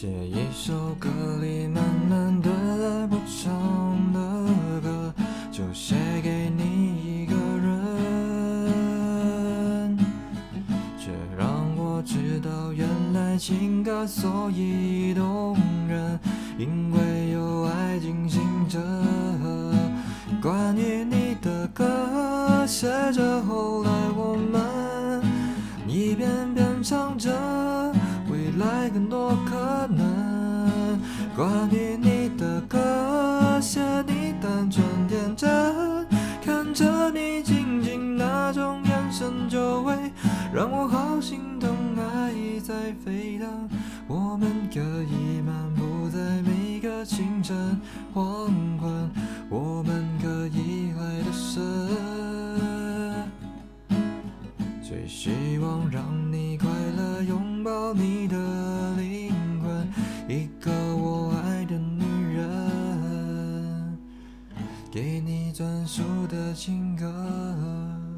写一首歌里满满的爱不唱的歌，就写给你一个人，却让我知道原来情歌所以动人，因为有爱进行着。关于你的歌，写着后来我们一遍遍唱着来更多可能。关于你的歌，写你单纯天真，看着你静静那种眼神，就会让我好心疼。爱在沸腾，我们可以漫步在每个清晨黄昏，我们可以爱得深。最希望让你快乐，拥抱你的给你专属的情歌。